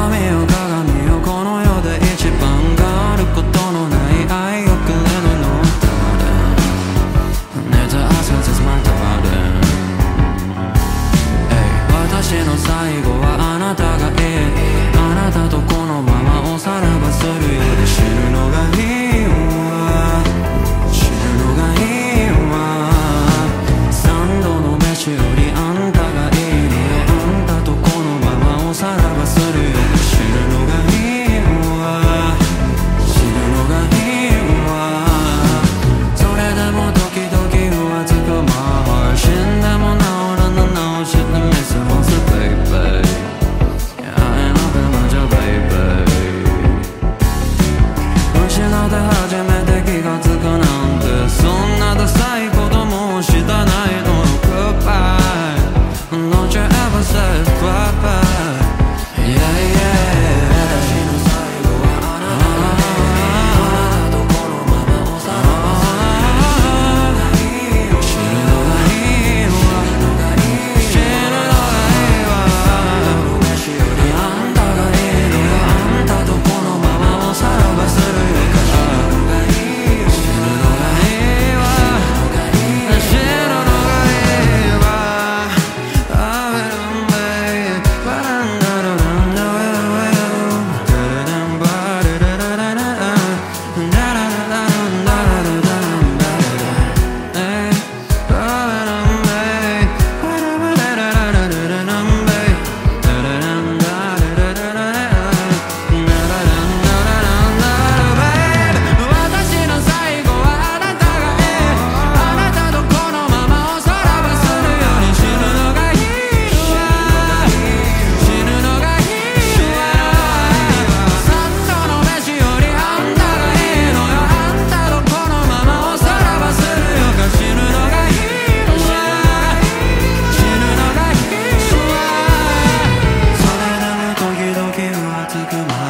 coming to come out.